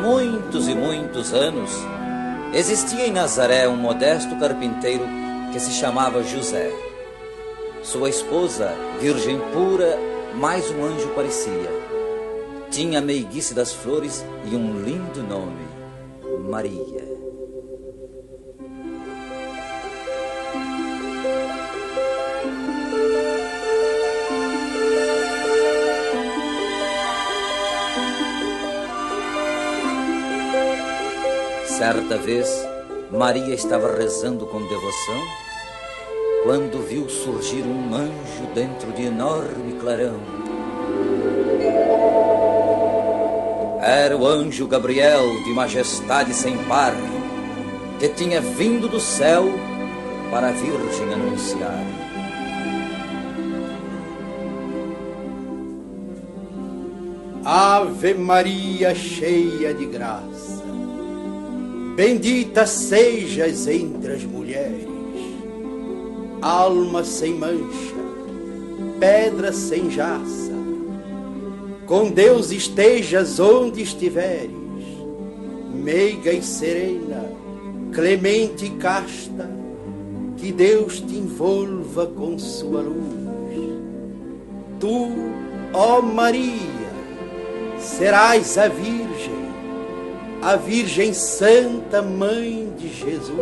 Muitos e muitos anos, existia em Nazaré um modesto carpinteiro que se chamava José. Sua esposa, virgem pura, mais um anjo parecia. Tinha a meiguice das flores e um lindo nome, Maria. Certa vez, Maria estava rezando com devoção quando viu surgir um anjo dentro de enorme clarão. Era o anjo Gabriel, de majestade sem par, que tinha vindo do céu para a Virgem anunciar. Ave Maria, cheia de graça, bendita sejas entre as mulheres, alma sem mancha, pedra sem jaça, com Deus estejas onde estiveres, meiga e serena, clemente e casta, que Deus te envolva com sua luz. Tu, ó Maria, serás a Virgem, a Virgem Santa Mãe de Jesus.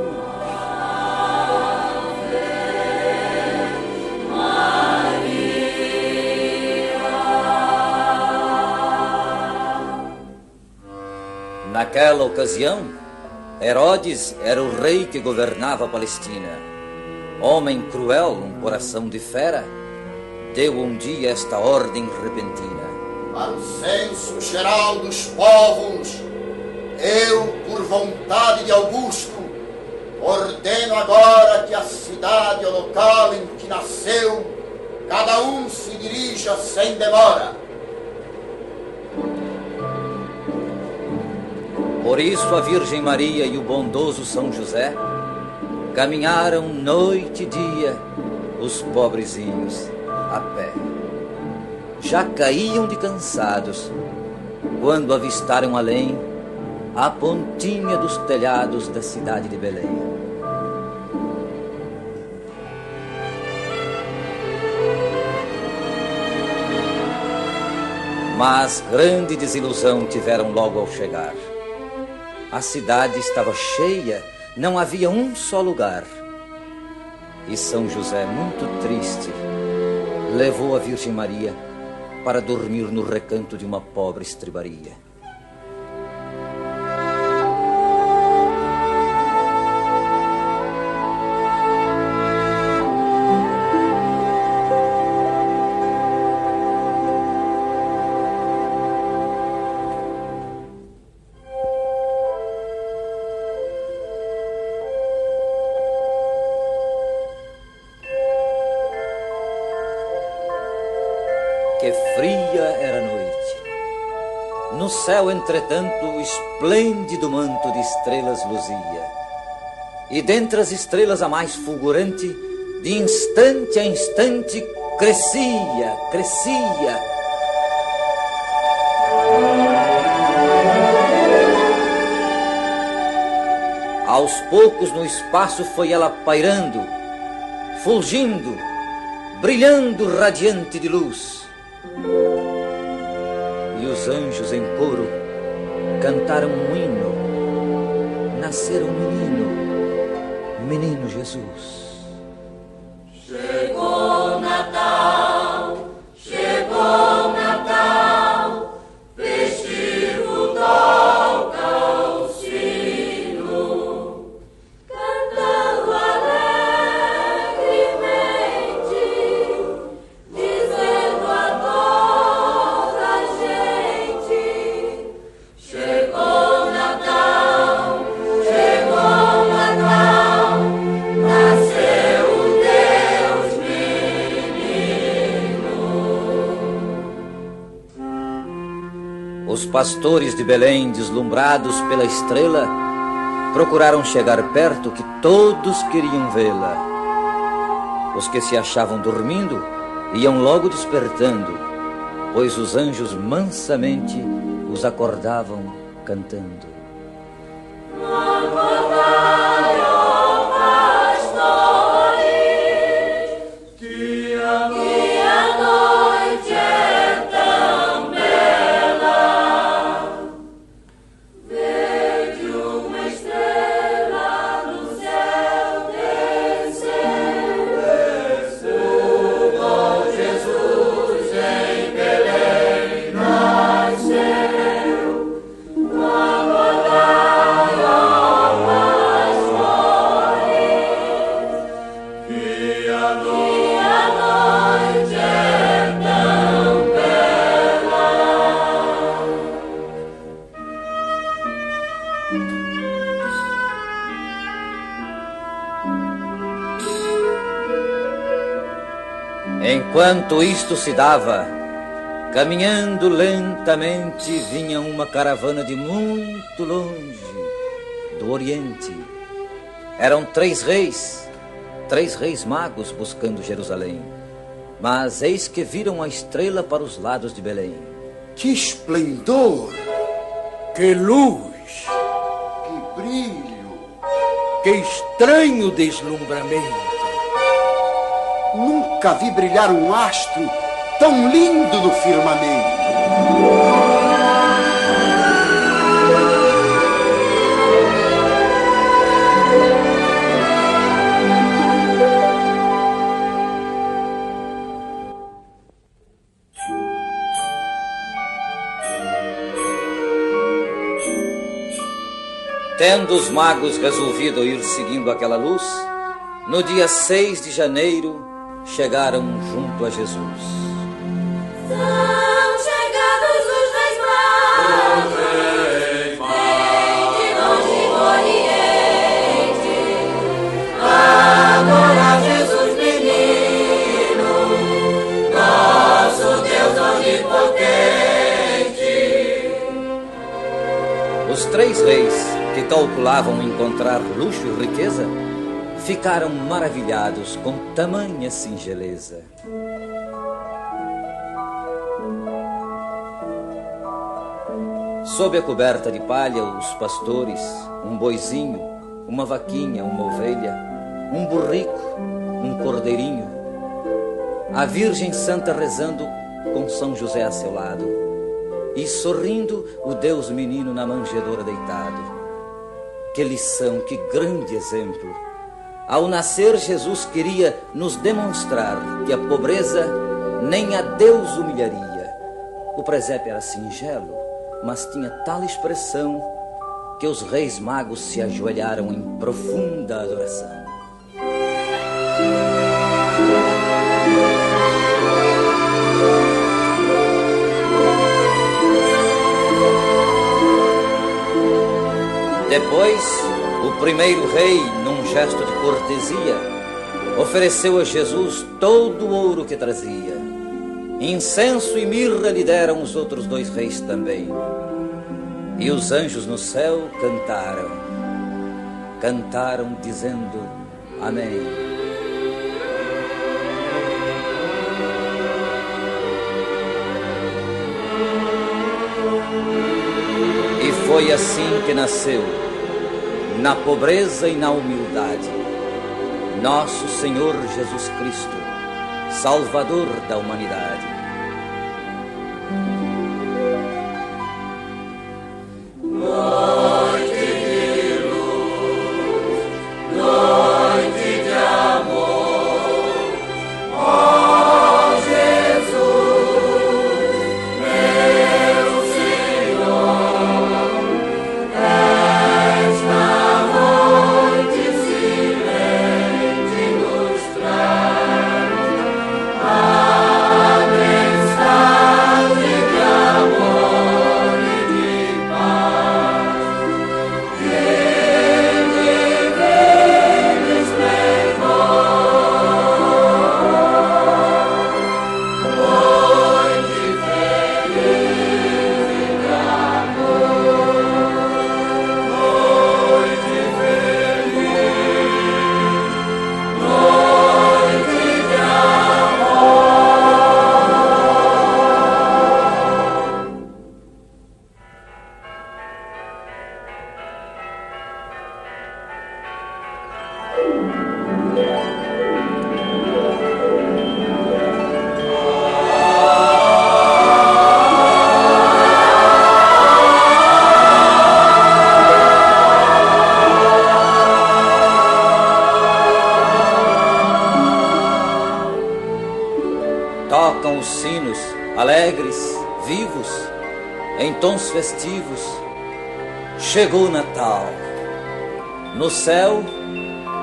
Naquela ocasião, Herodes era o rei que governava a Palestina. Homem cruel, um coração de fera, deu um dia esta ordem repentina. Para o censo geral dos povos, eu, por vontade de Augusto, ordeno agora que a cidade ou local em que nasceu, cada um se dirija sem demora. Por isso a Virgem Maria e o bondoso São José caminharam noite e dia os pobrezinhos a pé. Já caíam de cansados quando avistaram além a pontinha dos telhados da cidade de Belém. Mas grande desilusão tiveram logo ao chegar. A cidade estava cheia, não havia um só lugar. E São José, muito triste, levou a Virgem Maria para dormir no recanto de uma pobre estribaria. Céu, entretanto, o esplêndido manto de estrelas luzia. E dentre as estrelas a mais fulgurante, de instante a instante, crescia, crescia. Aos poucos no espaço foi ela pairando, fulgindo, brilhando radiante de luz. E os anjos em coro cantaram um hino. Nasceram um menino, menino Jesus. Pastores de Belém, deslumbrados pela estrela, procuraram chegar perto que todos queriam vê-la. Os que se achavam dormindo iam logo despertando, pois os anjos mansamente os acordavam cantando. Enquanto isto se dava, caminhando lentamente, vinha uma caravana de muito longe, do Oriente. Eram três reis, três reis magos buscando Jerusalém. Mas eis que viram a estrela para os lados de Belém. Que esplendor! Que luz! Que brilho! Que estranho deslumbramento! Nunca vi brilhar um astro tão lindo no firmamento. Tendo os magos resolvido ir seguindo aquela luz, no dia 6 de janeiro chegaram junto a Jesus. São chegados os reis magos, vêm de longe do Oriente, adorar Jesus menino, nosso Deus onipotente. Os três reis, que calculavam encontrar luxo e riqueza, ficaram maravilhados com tamanha singeleza. Sob a coberta de palha, os pastores, um boizinho, uma vaquinha, uma ovelha, um burrico, um cordeirinho, a Virgem Santa rezando com São José a seu lado, e sorrindo o Deus menino na manjedoura deitado. Que lição, que grande exemplo! Ao nascer, Jesus queria nos demonstrar que a pobreza nem a Deus humilharia. O presépio era singelo, mas tinha tal expressão que os reis magos se ajoelharam em profunda adoração. Depois, o primeiro rei, num gesto de cortesia, ofereceu a Jesus todo o ouro que trazia. Incenso e mirra lhe deram os outros dois reis também. E os anjos no céu cantaram. Cantaram dizendo Amém. Foi assim que nasceu, na pobreza e na humildade, nosso Senhor Jesus Cristo, Salvador da humanidade. Tons festivos, chegou o Natal. No céu,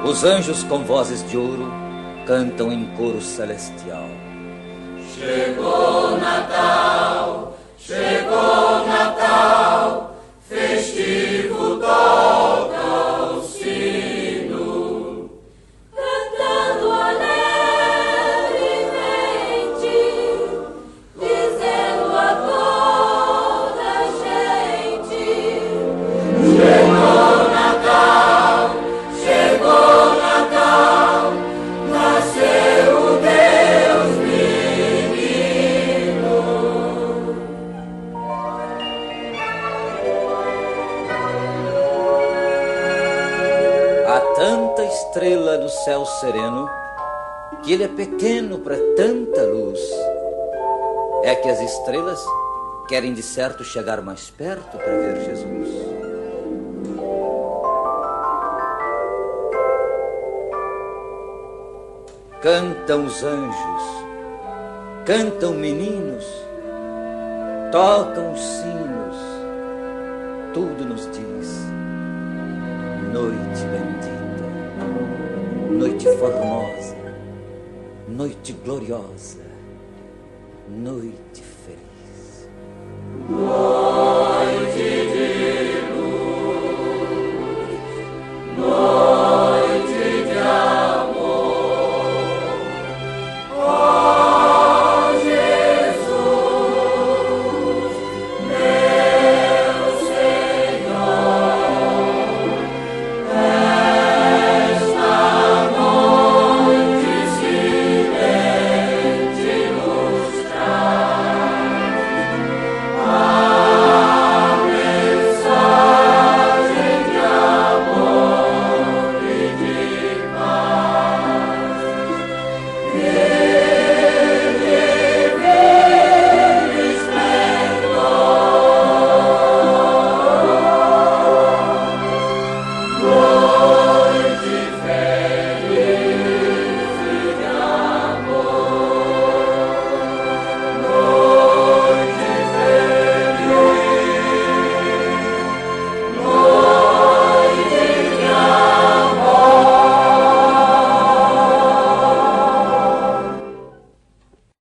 os anjos com vozes de ouro cantam em coro celestial. Chegou Natal, sereno que ele é pequeno para tanta luz. É que as estrelas querem de certo chegar mais perto para ver Jesus. Cantam os anjos, cantam meninos, tocam os sinos, tudo nos diz noite bendita, noite formosa, noite gloriosa, noite feliz.